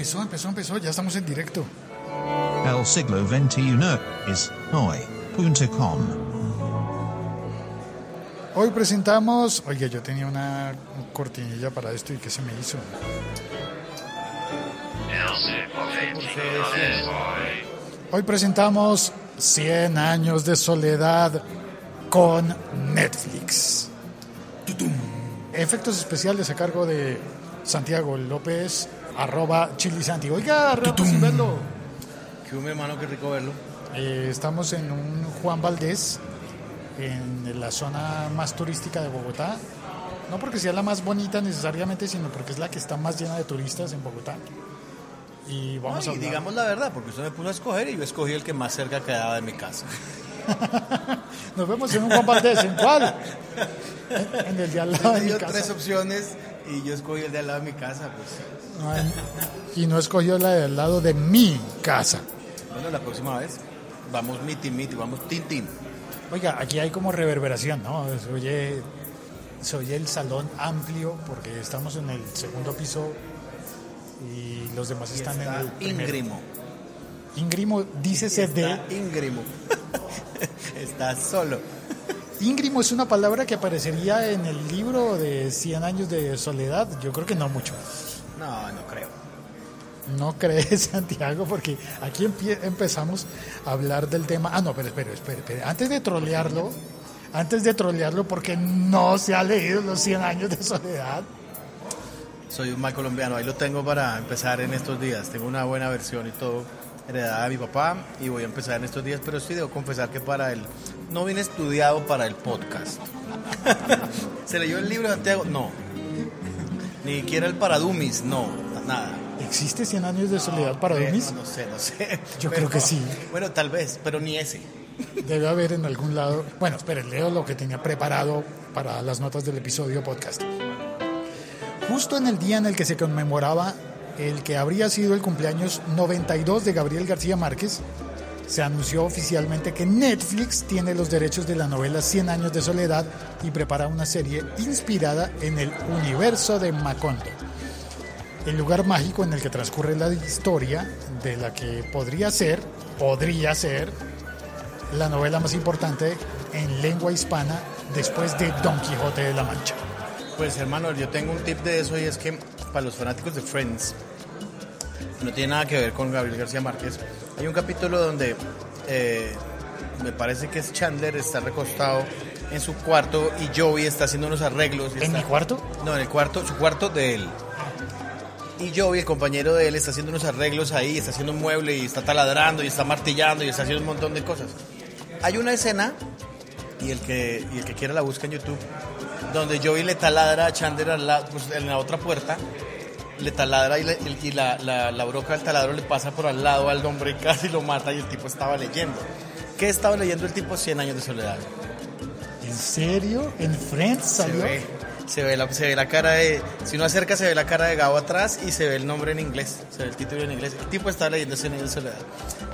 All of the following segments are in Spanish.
Empezó, empezó, empezó, ya estamos en directo. El siglo XXI es hoy.com. Hoy presentamos, oye, yo tenía una cortinilla para esto y ¿qué se me hizo? Hoy presentamos 100 años de soledad con Netflix. Efectos especiales a cargo de Santiago López, arroba chilisanti. Oiga, rato sin verlo. Que un hermano, qué rico verlo. Eh, estamos en un Juan Valdés, en la zona más turística de Bogotá. No porque sea la más bonita necesariamente, sino porque es la que está más llena de turistas en Bogotá. Y vamos No, a y hablar- digamos la verdad, porque usted me puso a escoger y yo escogí el que más cerca quedaba de mi casa. Nos vemos en un Juan Valdés. ¿En cuál? En, en el de al lado de mi casa. tres opciones y yo escogí el de al lado de mi casa. Pues Y no escogió la del lado de mi casa. bueno, la próxima vez vamos miti miti, vamos tin tin. Oiga, aquí hay como reverberación, ¿no? Se oye, se oye el salón amplio porque estamos en el segundo piso y los demás están en el primero. íngrimo. Íngrimo, dícese de... Está íngrimo. Está solo. Íngrimo es una palabra que aparecería en el libro de 100 años de soledad. Yo creo que no mucho. No, no creo. No crees, Santiago, porque aquí empezamos a hablar del tema. Ah, no, pero espere, espere. Antes de trolearlo, antes de trolearlo, porque no se ha leído los 100 años de soledad. Soy un mal colombiano, ahí lo tengo para empezar en estos días. Tengo una buena versión y todo, heredada de mi papá, y voy a empezar en estos días, pero sí debo confesar que para el... No vine estudiado para el podcast. ¿Se leyó el libro de Santiago? No. Ni siquiera el para Dummies, no, nada. ¿Existe 100 años de soledad para Bueno, Dumis? No sé, no sé. Yo creo que sí. Bueno, tal vez, pero ni ese. Debe haber en algún lado. Bueno, espere, leo lo que tenía preparado para las notas del episodio podcast. Justo en el día en el que se conmemoraba el que habría sido el cumpleaños 92 de Gabriel García Márquez, se anunció oficialmente que Netflix tiene los derechos de la novela 100 años de soledad y prepara una serie inspirada en el universo de Macondo. El lugar mágico en el que transcurre la historia de la que podría ser, podría ser, la novela más importante en lengua hispana después de Don Quijote de la Mancha. Pues hermano, yo tengo un tip de eso y es que para los fanáticos de Friends, no tiene nada que ver con Gabriel García Márquez, hay un capítulo donde eh, me parece que es Chandler, está recostado en su cuarto y Joey está haciendo unos arreglos. ¿En está- mi cuarto? No, en el cuarto, su cuarto de él. Y Joey, el compañero de él, está haciendo unos arreglos ahí, está haciendo un mueble y está taladrando y está martillando y está haciendo un montón de cosas. Hay una escena, y el que, y el que quiera la busca en YouTube, donde Joey le taladra a Chandler pues, en la otra puerta, le taladra y, le- y la, la- la broca del taladro le pasa por al lado al hombre y casi lo mata y el tipo estaba leyendo. ¿Qué estaba leyendo el tipo? 100 años de soledad. ¿En serio? ¿En Friends Se salió? ve, se ve la, se ve la cara de, si uno acerca se ve la cara de Gabo atrás y se ve el nombre en inglés, se ve el título en inglés. El tipo está leyendo 100 años de soledad.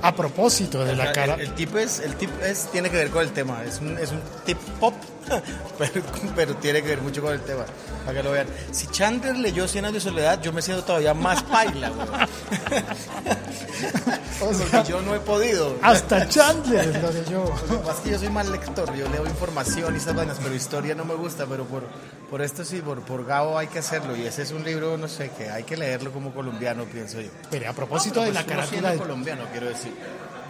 A propósito de la cara. El, el tipo es, el tip es, tiene que ver con el tema, es un, es un tip pop, pero, pero tiene que ver mucho con el tema, para que lo vean. Si Chandler leyó 100 años de soledad, yo me siento todavía más paila. O sea, Porque yo no he podido. hasta Chandler lo leyó. Lo que yo soy mal lector, yo leo información y esas vainas, pero historia no me gusta, pero por, por esto sí, por, por Gabo hay que hacerlo. Y ese es un libro, no sé, que hay que leerlo como colombiano, pienso yo. Pero a propósito de la Pues uno siendo carátula de, colombiano, quiero decir.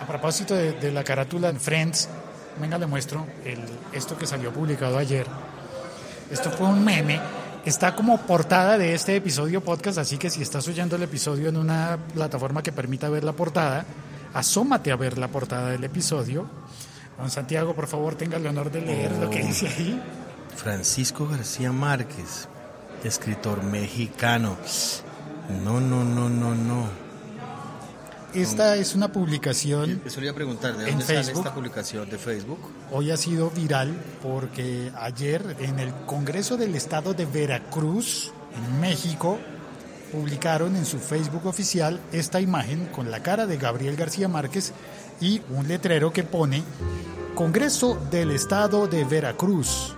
a propósito de, de la carátula en Friends, venga le muestro el, esto que salió publicado ayer. Esto fue un meme. Está como portada de este episodio podcast, así que si estás oyendo el episodio en una plataforma que permita ver la portada, asómate a ver la portada del episodio. Don Santiago, por favor, tenga el honor de leer lo que dice ahí. Francisco García Márquez, escritor mexicano. No, no, no, no, no. Esta es una publicación Eso le iba a preguntar, ¿de ¿En dónde sale Facebook? esta publicación? ¿De Facebook? hoy ha sido viral porque ayer en el Congreso del Estado de Veracruz, en México, publicaron en su Facebook oficial esta imagen con la cara de Gabriel García Márquez y un letrero que pone Congreso del Estado de Veracruz.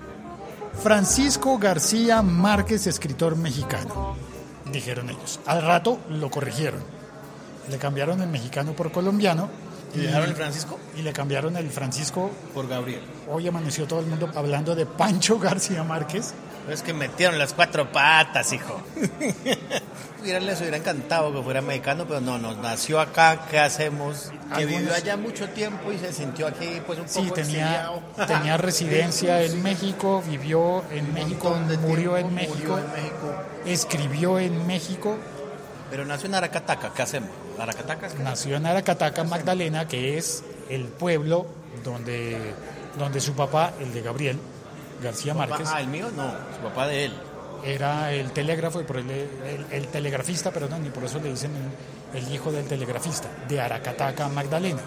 Francisco García Márquez, escritor mexicano. dijeron ellos. Al rato lo corrigieron. Le cambiaron el mexicano por colombiano. ¿Y dejaron el Francisco? Y le cambiaron el Francisco. Por Gabriel. Hoy amaneció todo el mundo hablando de Pancho García Márquez. Es que metieron las cuatro patas, hijo. Les hubiera encantado que fuera mexicano, pero no, nos nació acá, ¿qué hacemos? Que Algunos- vivió allá mucho tiempo y se sintió aquí pues un poco Sí, tenía, exiliado. tenía residencia en México, vivió en México, murió en México, murió en México. escribió en México, Pero nació en Aracataca, ¿qué hacemos? Aracataca es que- nació en Aracataca, Magdalena, que es el pueblo donde, donde su papá, el de Gabriel García Márquez, Ah, el mío no, su papá de él. era el telégrafo, por el, el- el telegrafista, perdón, y por eso le dicen el, el hijo del telegrafista, de Aracataca, Magdalena.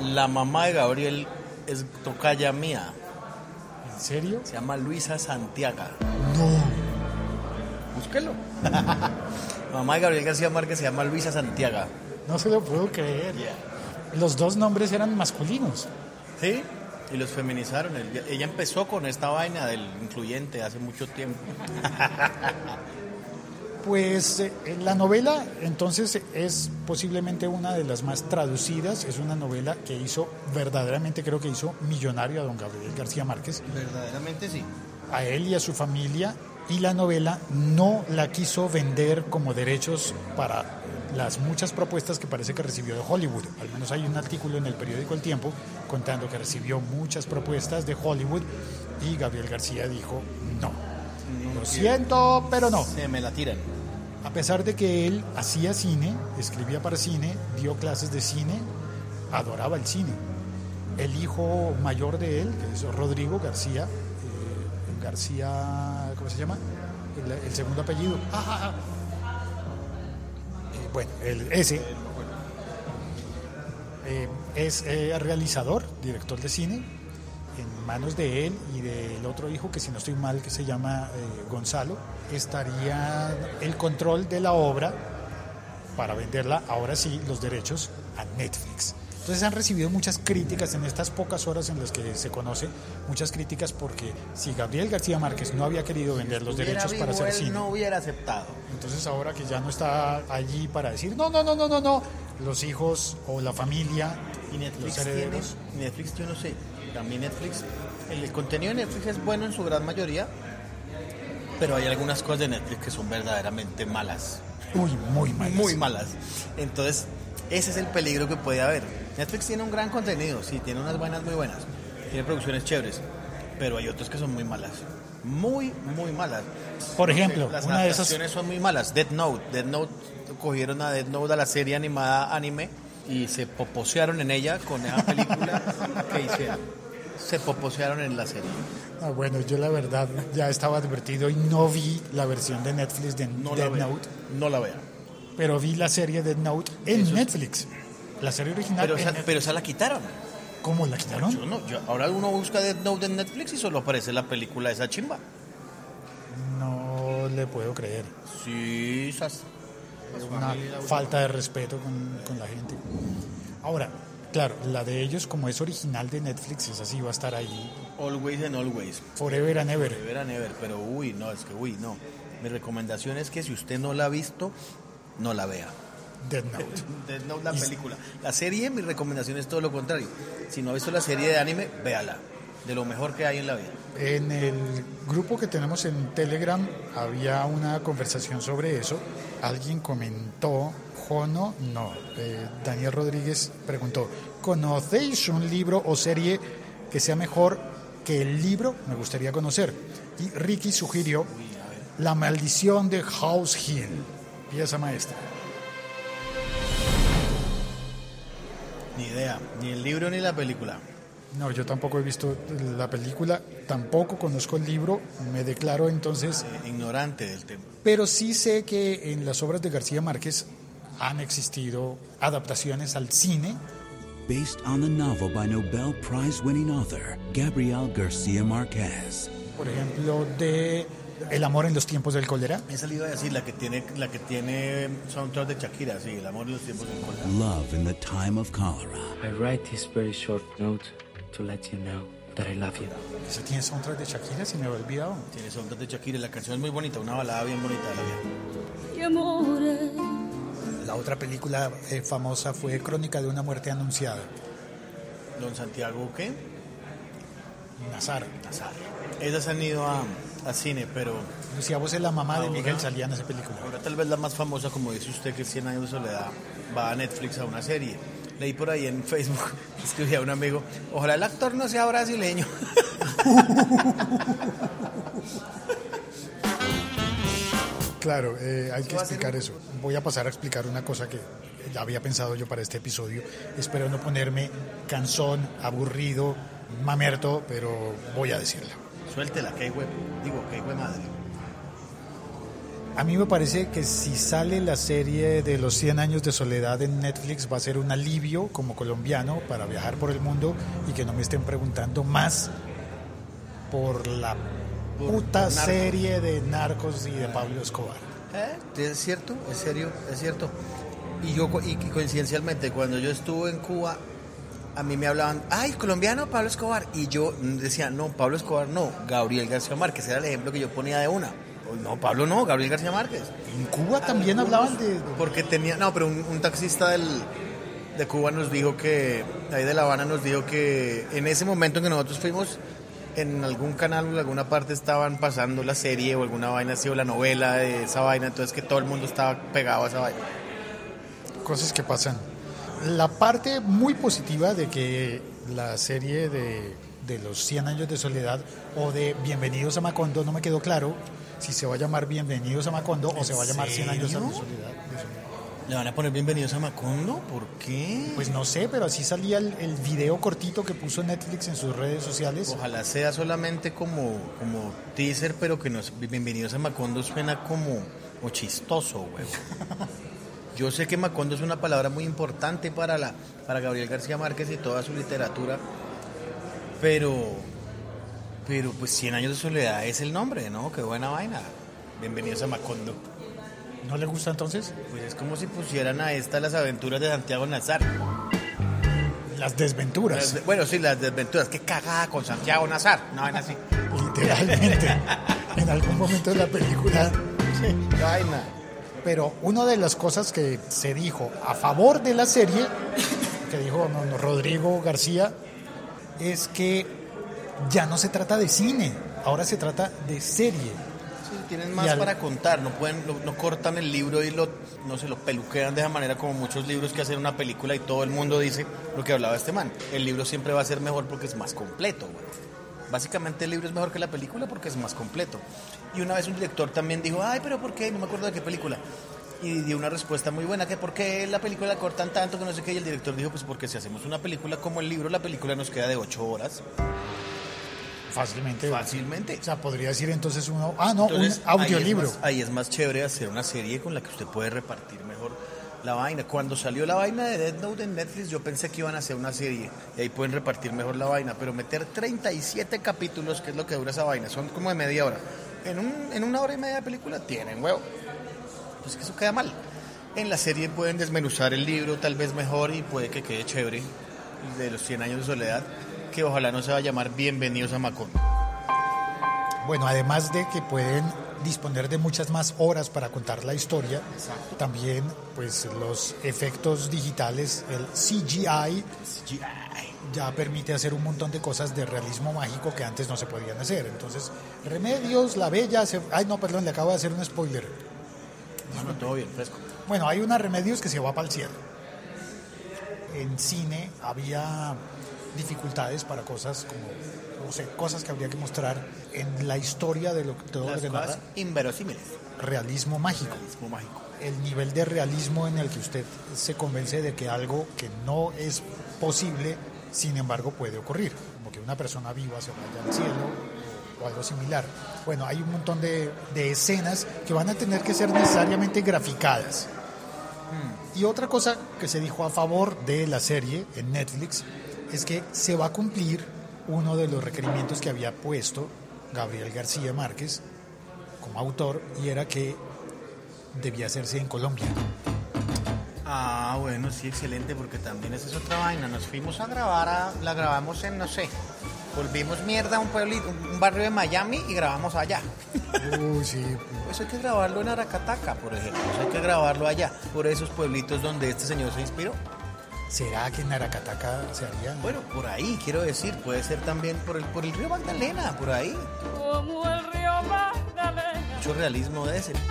La mamá de Gabriel es tocaya mía, ¿En serio? se llama Luisa Santiago. No, Búsquelo. mamá de Gabriel García Márquez se llama Luisa Santiago. no se lo puedo creer. Los dos nombres eran masculinos. ¿Sí? Y los feminizaron. Ella ella empezó con esta vaina del incluyente hace mucho tiempo. Pues eh, la novela entonces es posiblemente una de las más traducidas, es una novela que hizo, verdaderamente creo que hizo millonario a don Gabriel García Márquez, Verdaderamente sí. a él y a su familia, y la novela no la quiso vender como derechos para las muchas propuestas que parece que recibió de Hollywood. Al menos hay un artículo en el periódico El Tiempo contando que recibió muchas propuestas de Hollywood y Gabriel García dijo no. Lo siento, pero no. Se me la tiran. A pesar de que él hacía cine, escribía para cine, dio clases de cine, adoraba el cine. El hijo mayor de él, que es Rodrigo García, García, ¿cómo se llama? El, segundo apellido. Ah, ah, ah. Eh, bueno, el, ese eh, es eh, realizador, director de cine, en manos de él y del otro hijo, que si no estoy mal, que se llama Gonzalo, estaría el control de la obra para venderla, ahora sí, los derechos a Netflix. Entonces han recibido muchas críticas en estas pocas horas en las que se conoce, muchas críticas porque si Gabriel García Márquez no había querido vender los derechos para hacer cine, no hubiera aceptado. entonces ahora que ya no está allí para decir, no, no, no, no, no, no, los hijos o la familia, Y Netflix los tiene, herederos, Netflix yo no sé, también Netflix, el contenido de Netflix es bueno en su gran mayoría, pero hay algunas cosas de Netflix que son verdaderamente malas, uy, muy mal. muy malas. Entonces, ese es el peligro que puede haber. Netflix tiene un gran contenido, sí, tiene unas vainas muy buenas, tiene producciones chéveres, pero hay otras que son muy malas. Muy, muy malas. Por ejemplo, Las una de esas adaptaciones son muy malas. Dead Note. Dead Note cogieron a Dead Note a la serie animada anime y se poposearon en ella con esa película que hicieron. Se poposearon en la serie. Ah, bueno, yo la verdad ya estaba advertido y no vi la versión de Netflix de No Dead. Note, No la vea. pero vi la serie Dead Note en Eso es- Netflix. La serie original. Pero esa, pero esa la quitaron. ¿Cómo la quitaron? Yo no, yo- ahora uno busca Dead Note en Netflix y solo aparece la película de esa chimba. No le puedo creer. Sí, esas. Es una falta de respeto con, con la gente. Ahora, claro, la de ellos, como es original de Netflix, esa sí va a estar ahí Always and always. forever and ever. Never and ever, pero uy, no, es que uy, no. Mi recomendación es que si usted no la ha visto, no la vea. Dead Note. Death Note, la película. La serie, mi recomendación es todo lo contrario. Si no ha visto la serie de anime, véala. De lo mejor que hay en la vida. En el grupo que tenemos en Telegram había una conversación sobre eso. Alguien comentó, Jono, no, eh, Daniel Rodríguez preguntó, ¿conocéis un libro o serie que sea mejor que el libro? Me gustaría conocer. Y Ricky sugirió La maldición de House Hill, pieza maestra. Ni idea. Ni el libro ni la película. No, yo tampoco he visto la película, tampoco conozco el libro, me declaro entonces Eh, ignorante del tema. Pero sí sé que en las obras de García Márquez han existido adaptaciones al cine. based on the novel by Nobel Prize winning author Gabriel Garcia Marquez. Por ejemplo, de El amor en los tiempos del cólera. Esa le iba a decir, la que tiene, la que tiene soundtrack de Shakira, sí, el amor en los tiempos del cólera. Love in the Time of Cholera. I write this very short note to let you know that I love you. Ese tiene soundtrack de Shakira, si me había olvidado. Tiene soundtrack de Shakira, la canción es muy bonita, una balada bien bonita de la vida. Amore, La otra película eh, famosa fue Crónica de una muerte anunciada. Don Santiago, ¿qué? Nazar. Nazar. Esas han ido a, a cine, pero Lucía Vos es la mamá de. Miguel salía en esa película. ahora tal vez la más famosa, como dice usted, que es 100 años de soledad, va a Netflix a una serie. Leí por ahí en Facebook, escribía un amigo, ojalá el actor no sea brasileño. Claro, eh, hay que a explicar eso. Voy a pasar a explicar una cosa que ya había pensado yo para este episodio. Espero no ponerme cansón, aburrido, mamerto, pero voy a decirla. Suéltela, que web. Digo, que madre. A mí me parece que si sale la serie de los 100 años de soledad en Netflix va a ser un alivio como colombiano para viajar por el mundo y que no me estén preguntando más por la Por- puta por serie de narcos y de Pablo Escobar. ¿Eh? Es cierto, es serio, es cierto. Y yo, y coincidencialmente, cuando yo estuve en Cuba, a mí me hablaban, ay, colombiano, Pablo Escobar. Y yo decía, no, Pablo Escobar no, Gabriel García Márquez, era el ejemplo que yo ponía de una. Oh, No, Pablo no, Gabriel García Márquez. En Cuba también hablaban de... de- Porque tenía, no, pero un, un taxista del, de Cuba nos dijo que, ahí de La Habana nos dijo que en ese momento en que nosotros fuimos, en algún canal o en alguna parte estaban pasando la serie o alguna vaina así o la novela de esa vaina, entonces que todo el mundo estaba pegado a esa vaina. cosas que pasan. La parte muy positiva de que la serie de, de los 100 años de soledad o de Bienvenidos a Macondo no me quedó claro si se va a llamar Bienvenidos a Macondo o se va a llamar 100 años de soledad. de soledad. ¿Le van a poner bienvenidos a Macondo? ¿Por qué? Pues no sé, pero así salía el, el video cortito que puso Netflix en sus redes sociales. Ojalá sea solamente como, como teaser, pero que nos bienvenidos a Macondo suena como, como chistoso, huevo. Yo sé que Macondo es una palabra muy importante para la para Gabriel García Márquez y toda su literatura, pero pero pues 100 años de soledad es el nombre, ¿no? Qué buena vaina. Bienvenidos a Macondo. ¿No le gusta entonces? Pues es como si pusieran a esta las aventuras de Santiago Nazar. Las desventuras, Las- bueno, sí, las desventuras. Qué cagada con Santiago Nazar. No, vaina así. literalmente. en algún momento de la película Qué vaina. Pero una de las cosas que se dijo a favor de la serie, que dijo no, no, Rodrigo García, es que ya no se trata de cine, ahora se trata de serie. Sí, tienen más al- para contar, no pueden, no, no cortan el libro y lo, no se lo peluquean de esa manera como muchos libros que hacen una película y todo el mundo dice lo que hablaba este man. El libro siempre va a ser mejor porque es más completo, güey. Básicamente el libro es mejor que la película porque es más completo. Y una vez un director también dijo, ay, pero ¿por qué? No me acuerdo de qué película. Y dio una respuesta muy buena, que por qué la película la cortan tanto, que no sé qué. Y el director dijo, pues porque si hacemos una película como el libro, la película nos queda de ocho horas, Fácilmente. fácilmente. O sea, podría decir entonces uno, ah, no, Entonces, un audiolibro. Ahí es, más, ahí es más chévere hacer una serie con la que usted puede repartir mejor la vaina. Cuando salió la vaina de Dead Note en Netflix, yo pensé que iban a hacer una serie y ahí pueden repartir mejor la vaina. Pero meter 37 capítulos, que es lo que dura esa vaina, son como de media hora. En, un, en una hora y media de película tienen huevo. Pues que eso queda mal. En la serie pueden desmenuzar el libro tal vez mejor y puede que quede chévere. De los 100 años de soledad, que ojalá no se va a llamar Bienvenidos a Macondo. Bueno, además de que pueden disponer de muchas más horas para contar la historia, también pues los efectos digitales, el CGI, ya permite hacer un montón de cosas de realismo mágico que antes no se podían hacer. Entonces, Remedios, La Bella, se- ay no, perdón, le acabo de hacer un spoiler. No, todo bien, fresco. Bueno, hay una Remedios que se va para el cielo. En cine había dificultades para cosas como, no sé, cosas que habría que mostrar en la historia de lo, todo lo Las que narra cosas inverosímiles. realismo mágico. Realismo mágico. El nivel de realismo en el que usted se convence de que algo que no es posible, sin embargo, puede ocurrir. Como que una persona viva se vaya al cielo o, o algo similar. Bueno, hay un montón de, de escenas que van a tener que ser necesariamente graficadas. Y otra cosa que se dijo a favor de la serie en Netflix es que se va a cumplir uno de los requerimientos que había puesto Gabriel García Márquez como autor y era que debía hacerse en Colombia. Ah, bueno, sí, excelente, porque también esa es otra vaina. Nos fuimos a grabar, a- la grabamos en, no sé, Volvimos mierda a un pueblito, un barrio de Miami y grabamos allá. Uy, sí. Eso hay que grabarlo en Aracataca, por ejemplo. Eso hay que grabarlo allá, por esos pueblitos donde este señor se inspiró. ¿Será que en Aracataca se haría? Bueno, por ahí, quiero decir, puede ser también por el, por el río Magdalena, por ahí. como el río Magdalena Mucho realismo de ese. que se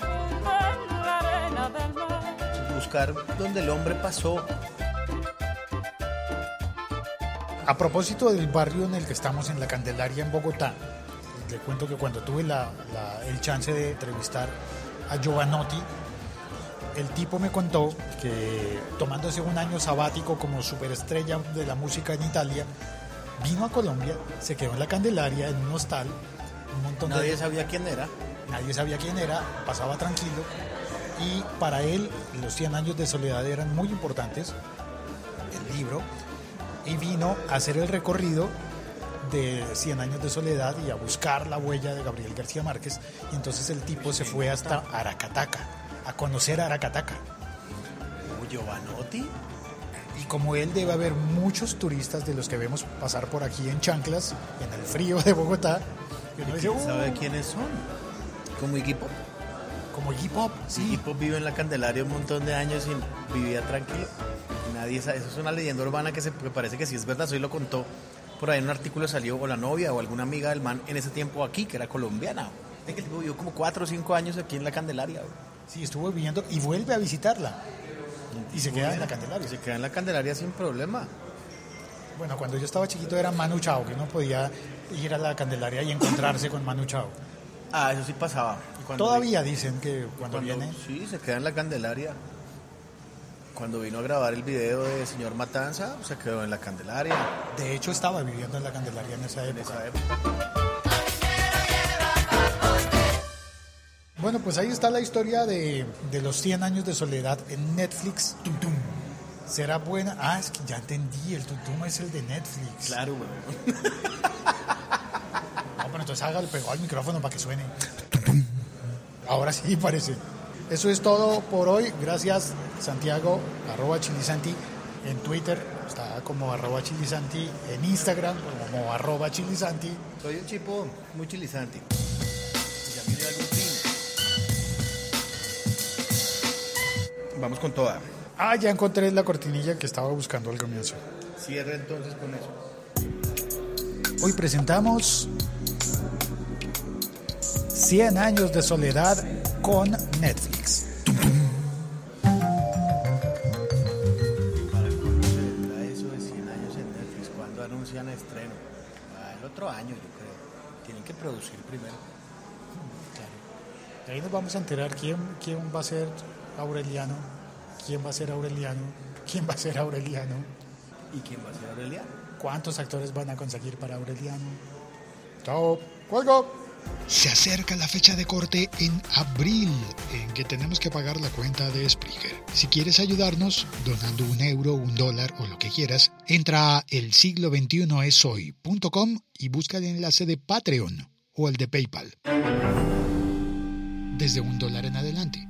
funde en la arena del mar. Buscar donde el hombre pasó. A propósito del barrio en el que estamos, en la Candelaria, en Bogotá, le cuento que cuando tuve la- la- el chance de entrevistar a Giovanotti, el tipo me contó que tomándose un año sabático como superestrella de la música en Italia, vino a Colombia, se quedó en la Candelaria, en un hostal, un montón de... Nadie sabía quién era. Nadie sabía quién era, pasaba tranquilo. Y para él los 100 años de soledad eran muy importantes, el libro, y vino a hacer el recorrido de 100 años de soledad y a buscar la huella de Gabriel García Márquez. Y entonces el tipo se fue hasta Aracataca, a conocer Aracataca. Oh, Giovanotti. Y como él debe haber muchos turistas de los que vemos pasar por aquí en chanclas, en el frío de Bogotá, y uno dice, ¿Quién sabe "Uh, quiénes son? Como Iggy Pop. como Iggy Pop, sí. Iggy Pop vive en la Candelaria un montón de años y vivía tranquilo. Nadie sabe. Eso es una leyenda urbana que, se, que parece que sí es verdad. Hoy lo contó. Por ahí en un artículo salió o la novia o alguna amiga del man en ese tiempo aquí, que era colombiana. El tipo vivió como cuatro o cinco años aquí en la Candelaria. güey. Sí, estuvo viviendo y vuelve a visitarla. Y se queda en la Candelaria. Y se queda en la Candelaria sin problema. Bueno, cuando yo estaba chiquito era Manu Chao, que uno podía ir a la Candelaria y encontrarse con Manu Chao. Ah, eso sí pasaba. Todavía dicen que cuando, Cuando- viene... Sí, se queda en la Candelaria. Cuando vino a grabar el video de Señor Matanza, se quedó en la Candelaria De hecho, estaba viviendo en la Candelaria en esa en época. esa época. Bueno, pues ahí está la historia de, de los 100 años de soledad en Netflix. Tum, tum. ¿Será buena? Ah, es que ya entendí, el Tutum es el de Netflix. Claro, güey. Ah, bueno, entonces hágale pegado al micrófono para que suene. Tum, tum. Ahora sí parece. Eso es todo por hoy. Gracias, Santiago, arroba chilisanti en Twitter. Está como arroba chilisanti en Instagram, como arroba chilisanti. Soy un chico muy viene algún Vamos con toda. Ah, ya encontré la cortinilla que estaba buscando al comienzo. Cierra entonces con eso. Hoy presentamos 100 años de soledad con Netflix. Para cuándo se vendrá eso de 100 años en Netflix, cuando anuncian estreno. Ah, el otro año, yo creo. Tienen que producir primero. Y ahí nos vamos a enterar quién, quién va a ser Aureliano, quién va a ser Aureliano, quién va a ser Aureliano, ¿Y quién va a ser Aureliano? cuántos actores van a conseguir para Aureliano. Chao, cuelgo. Se acerca la fecha de corte en abril, en que tenemos que pagar la cuenta de Spreaker. Si quieres ayudarnos, donando un euro, un dólar o lo que quieras, entra a el siglo 21 es hoy.com y busca el enlace de Patreon o el de PayPal. Desde un dólar en adelante.